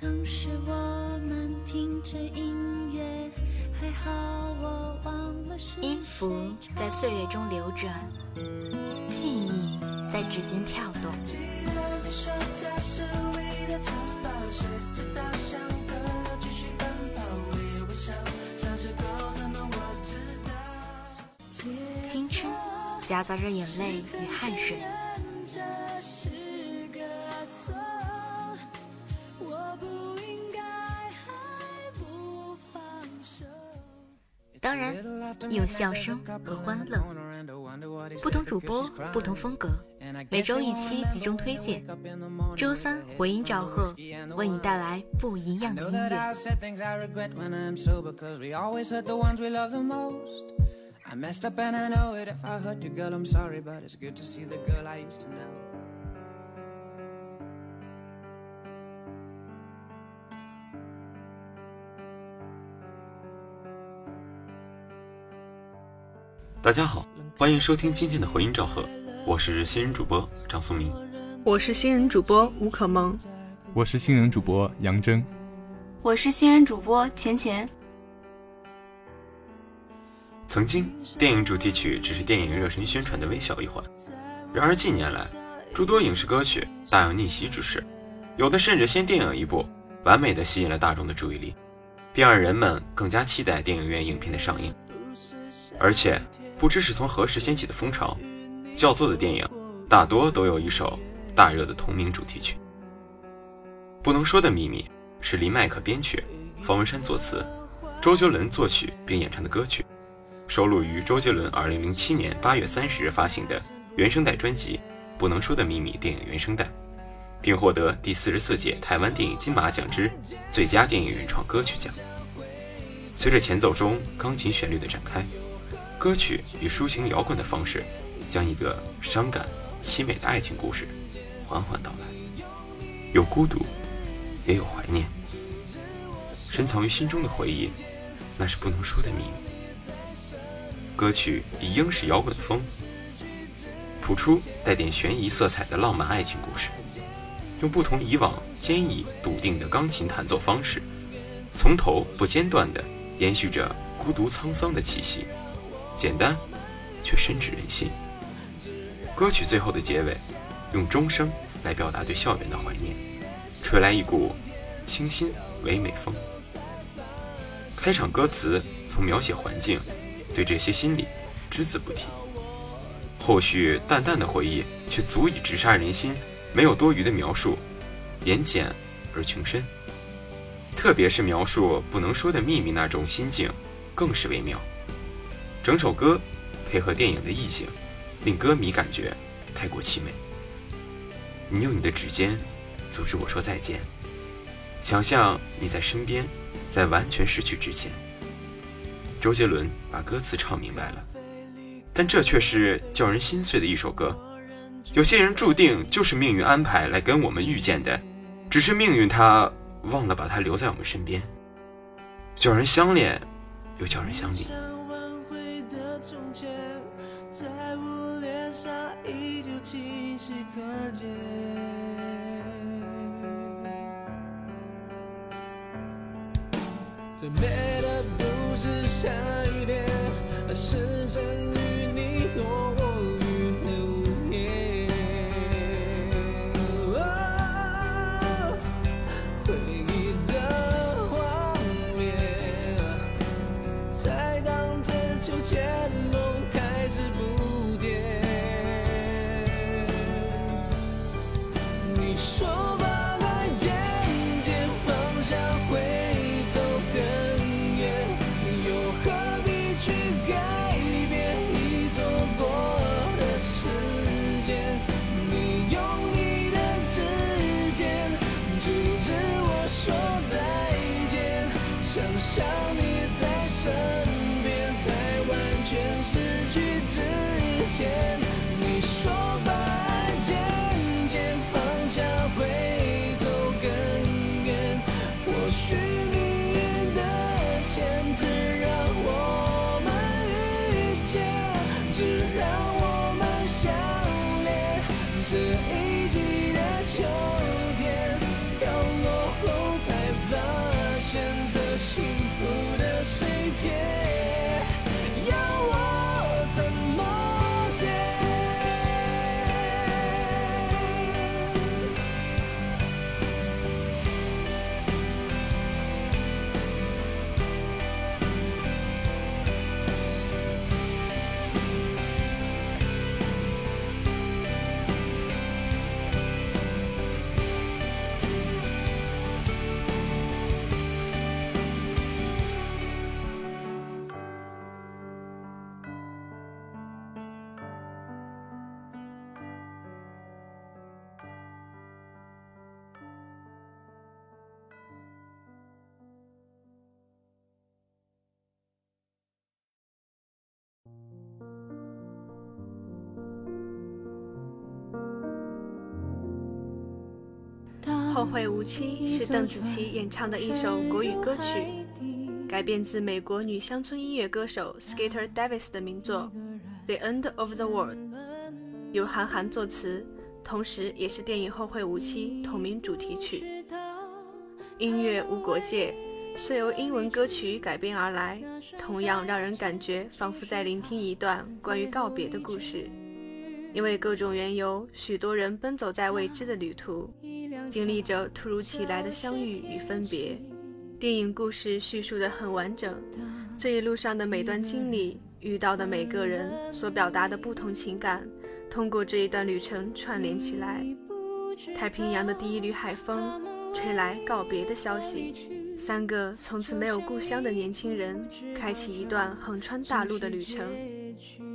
当时我们听着音乐，还好我忘了是音符在岁月中流转，记忆在指尖跳动。青春夹杂着眼泪与汗水。当然，有笑声和欢乐。不同主播，不同风格，每周一期集中推荐。周三回音赵贺，为你带来不一样的音乐。大家好，欢迎收听今天的回音赵贺，我是新人主播张松明，我是新人主播吴可萌，我是新人主播杨真，我是新人主播钱钱。曾经，电影主题曲只是电影热身宣传的微小一环，然而近年来，诸多影视歌曲大有逆袭之势，有的甚至先电影一部，完美的吸引了大众的注意力，并让人们更加期待电影院影片的上映，而且。不知是从何时掀起的风潮，叫座的电影大多都有一首大热的同名主题曲。不能说的秘密是林迈可编曲，方文山作词，周杰伦作曲并演唱的歌曲，收录于周杰伦2007年8月30日发行的原声带专辑《不能说的秘密》电影原声带，并获得第四十四届台湾电影金马奖之最佳电影原创歌曲奖。随着前奏中钢琴旋律的展开。歌曲以抒情摇滚的方式，将一个伤感凄美的爱情故事缓缓道来，有孤独，也有怀念，深藏于心中的回忆，那是不能说的秘密。歌曲以英式摇滚风，谱出带点悬疑色彩的浪漫爱情故事，用不同以往坚毅笃定的钢琴弹奏方式，从头不间断地延续着孤独沧桑的气息。简单，却深植人心。歌曲最后的结尾，用钟声来表达对校园的怀念，吹来一股清新唯美风。开场歌词从描写环境，对这些心理只字不提。后续淡淡的回忆，却足以直杀人心，没有多余的描述，言简而情深。特别是描述不能说的秘密那种心境，更是微妙。整首歌配合电影的意境，令歌迷感觉太过凄美。你用你的指尖阻止我说再见，想象你在身边，在完全失去之前。周杰伦把歌词唱明白了，但这却是叫人心碎的一首歌。有些人注定就是命运安排来跟我们遇见的，只是命运他忘了把他留在我们身边。叫人相恋，又叫人相离。可见。最美的不是下雨天，而是曾想后会无期》是邓紫棋演唱的一首国语歌曲，改编自美国女乡村音乐歌手 Skater Davis 的名作《The End of the World》，由韩寒作词，同时也是电影《后会无期》同名主题曲。音乐无国界，虽由英文歌曲改编而来，同样让人感觉仿佛在聆听一段关于告别的故事。因为各种缘由，许多人奔走在未知的旅途，经历着突如其来的相遇与分别。电影故事叙述得很完整，这一路上的每段经历，遇到的每个人所表达的不同情感，通过这一段旅程串联起来。太平洋的第一缕海风，吹来告别的消息。三个从此没有故乡的年轻人，开启一段横穿大陆的旅程。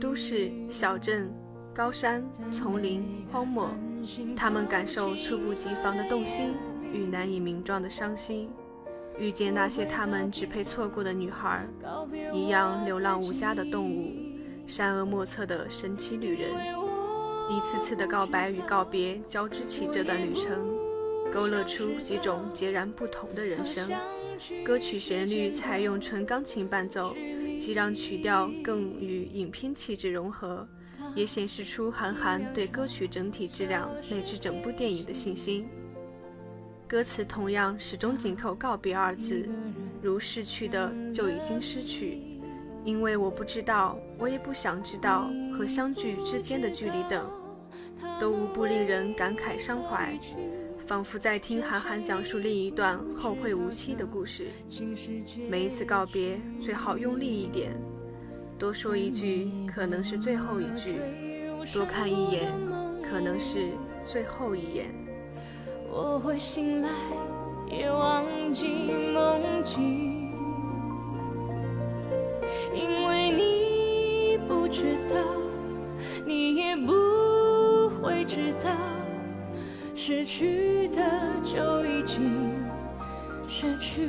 都市、小镇。高山、丛林、荒漠，他们感受猝不及防的动心与难以名状的伤心，遇见那些他们只配错过的女孩，一样流浪无家的动物，善恶莫测的神奇旅人，一次次的告白与告别交织起这段旅程，勾勒出几种截然不同的人生。歌曲旋律采用纯钢琴伴奏，既让曲调更与影片气质融合。也显示出韩寒对歌曲整体质量乃至整部电影的信心。歌词同样始终紧扣“告别”二字，如逝去的就已经失去，因为我不知道，我也不想知道和相聚之间的距离等，都无不令人感慨伤怀，仿佛在听韩寒讲述另一段后会无期的故事。每一次告别，最好用力一点。多说一句，可能是最后一句；多看一眼，可能是最后一眼。我会醒来，也忘记梦境，因为你不知道，你也不会知道，失去的就已经失去。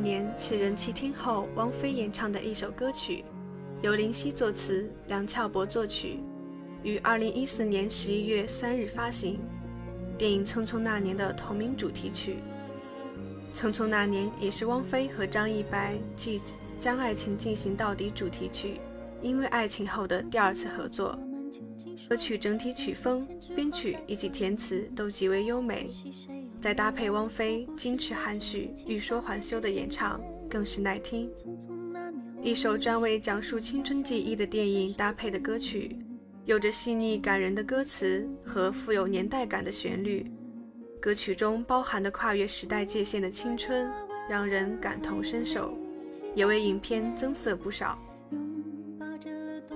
那年是人气天后汪菲演唱的一首歌曲，由林夕作词，梁翘柏作曲，于二零一四年十一月三日发行。电影《匆匆那年》的同名主题曲，《匆匆那年》也是汪菲和张一白继《将爱情进行到底》主题曲《因为爱情》后的第二次合作。歌曲整体曲风、编曲以及填词都极为优美。再搭配汪菲矜持含蓄、欲说还休的演唱，更是耐听。一首专为讲述青春记忆的电影搭配的歌曲，有着细腻感人的歌词和富有年代感的旋律。歌曲中包含的跨越时代界限的青春，让人感同身受，也为影片增色不少。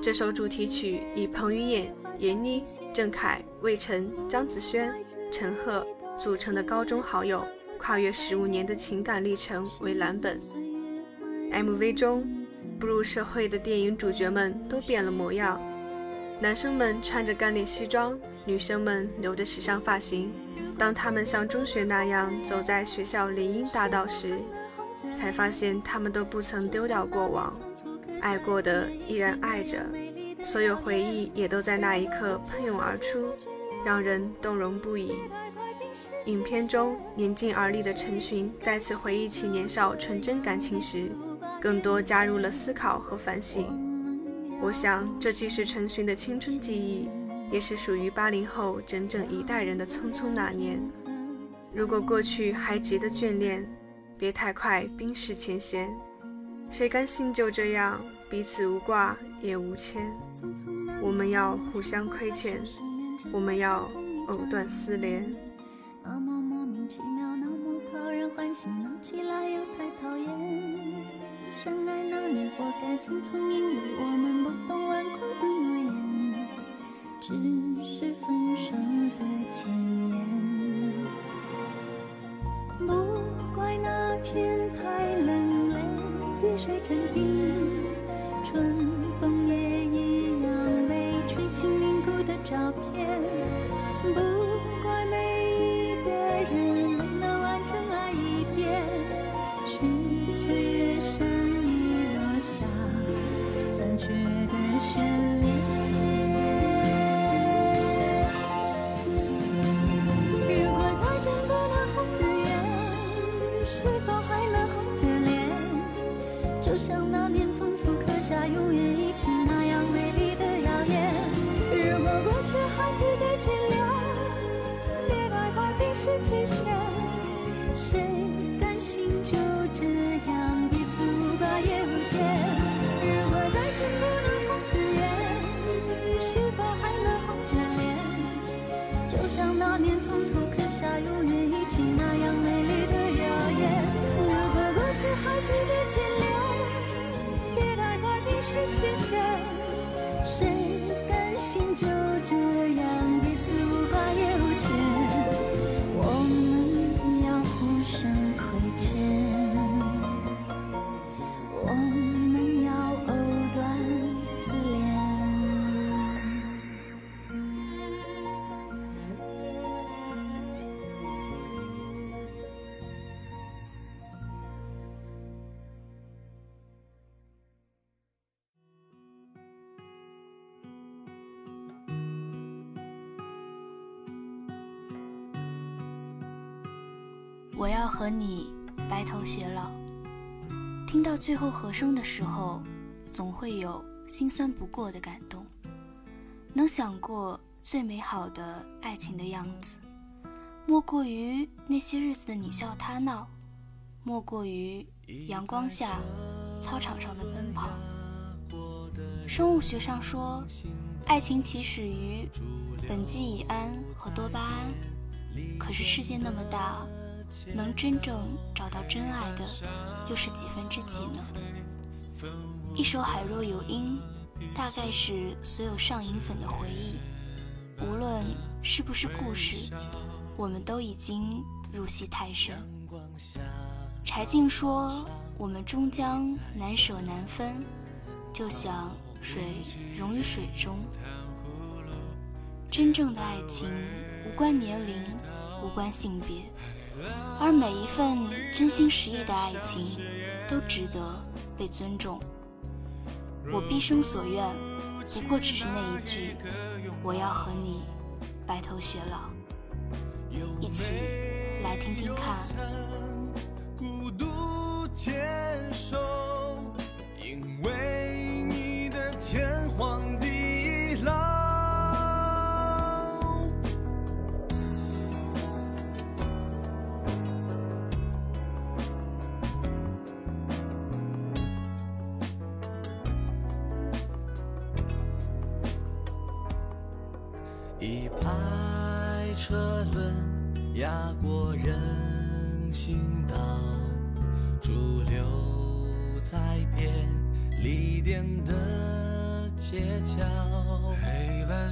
这首主题曲以彭于晏、闫妮、郑恺、魏晨、张子萱、陈赫。组成的高中好友跨越十五年的情感历程为蓝本。MV 中，步入社会的电影主角们都变了模样，男生们穿着干练西装，女生们留着时尚发型。当他们像中学那样走在学校林荫大道时，才发现他们都不曾丢掉过往，爱过的依然爱着，所有回忆也都在那一刻喷涌而出。让人动容不已。影片中年近而立的陈寻再次回忆起年少纯真感情时，更多加入了思考和反省。我想，这既是陈寻的青春记忆，也是属于八零后整整一代人的匆匆那年。如果过去还值得眷恋，别太快冰释前嫌。谁甘心就这样彼此无挂也无牵？我们要互相亏欠，我们要藕断丝连。欢喜，闹起来又太讨厌。相爱那年活该匆匆，因为我们不懂顽固的诺言，只是分手的前言。不怪那天太冷。泪滴水成冰，是缺陷，谁甘心就这样我要和你白头偕老。听到最后和声的时候，总会有心酸不过的感动。能想过最美好的爱情的样子，莫过于那些日子的你笑他闹，莫过于阳光下操场上的奔跑。生物学上说，爱情起始于苯基乙胺和多巴胺。可是世界那么大。能真正找到真爱的，又是几分之几呢？一首《海若有因》，大概是所有上瘾粉的回忆。无论是不是故事，我们都已经入戏太深。柴静说：“我们终将难舍难分，就像水溶于水中。”真正的爱情无关年龄，无关性别。而每一份真心实意的爱情，都值得被尊重。我毕生所愿，不过只是那一句：我要和你白头偕老。一起来听听看。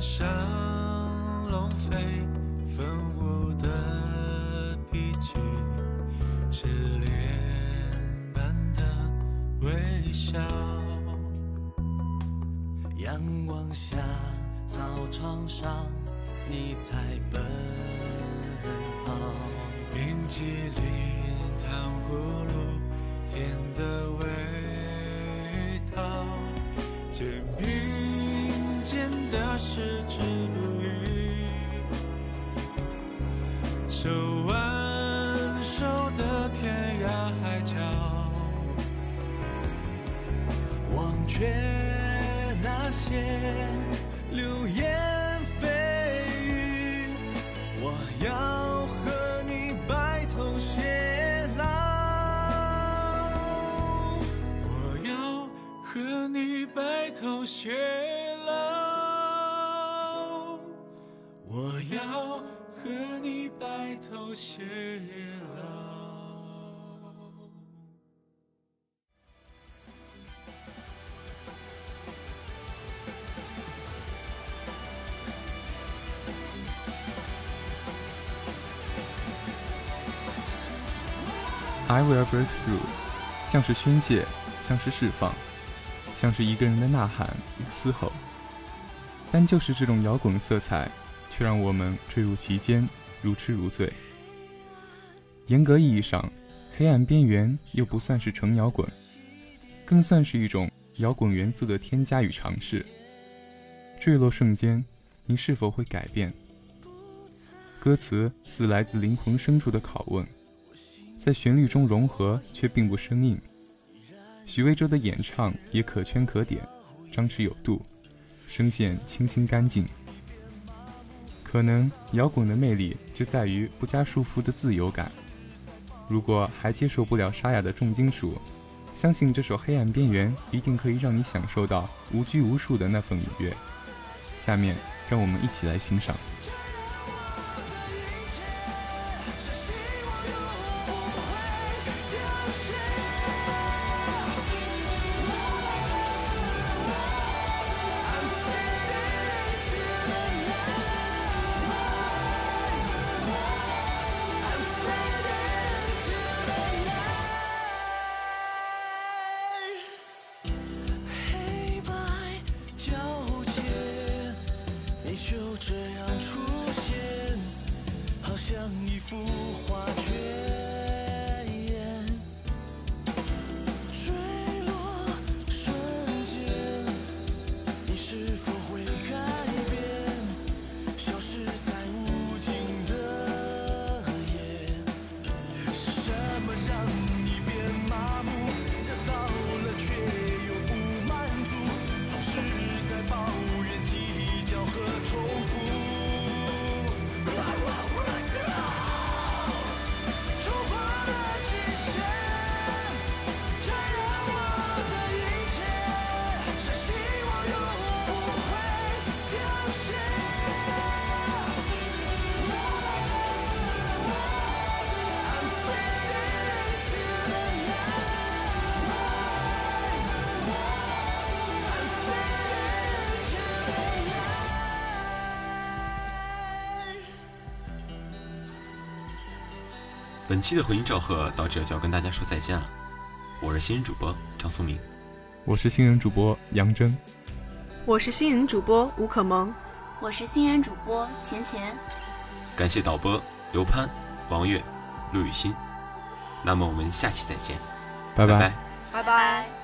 上龙飞凤舞的皮具，痴恋般的微笑。阳光下，操场上。你在奔跑，冰淇淋、糖葫芦，却那些流言蜚语，我要和你白头偕老，我要和你白头偕老，我要和你白头偕 I will break through，像是宣泄，像是释放，像是一个人的呐喊与嘶吼。但就是这种摇滚色彩，却让我们坠入其间，如痴如醉。严格意义上，黑暗边缘又不算是纯摇滚，更算是一种摇滚元素的添加与尝试。坠落瞬间，你是否会改变？歌词似来自灵魂深处的拷问。在旋律中融合，却并不生硬。许魏洲的演唱也可圈可点，张弛有度，声线清新干净。可能摇滚的魅力就在于不加束缚的自由感。如果还接受不了沙哑的重金属，相信这首《黑暗边缘》一定可以让你享受到无拘无束的那份愉悦。下面，让我们一起来欣赏。计较本期的回音赵贺到这就要跟大家说再见了。我是新人主播张松明，我是新人主播杨真。我是新人主播吴可萌。我是新人主播钱钱。感谢导播刘潘、王月、陆雨欣。那么我们下期再见，拜拜拜拜拜。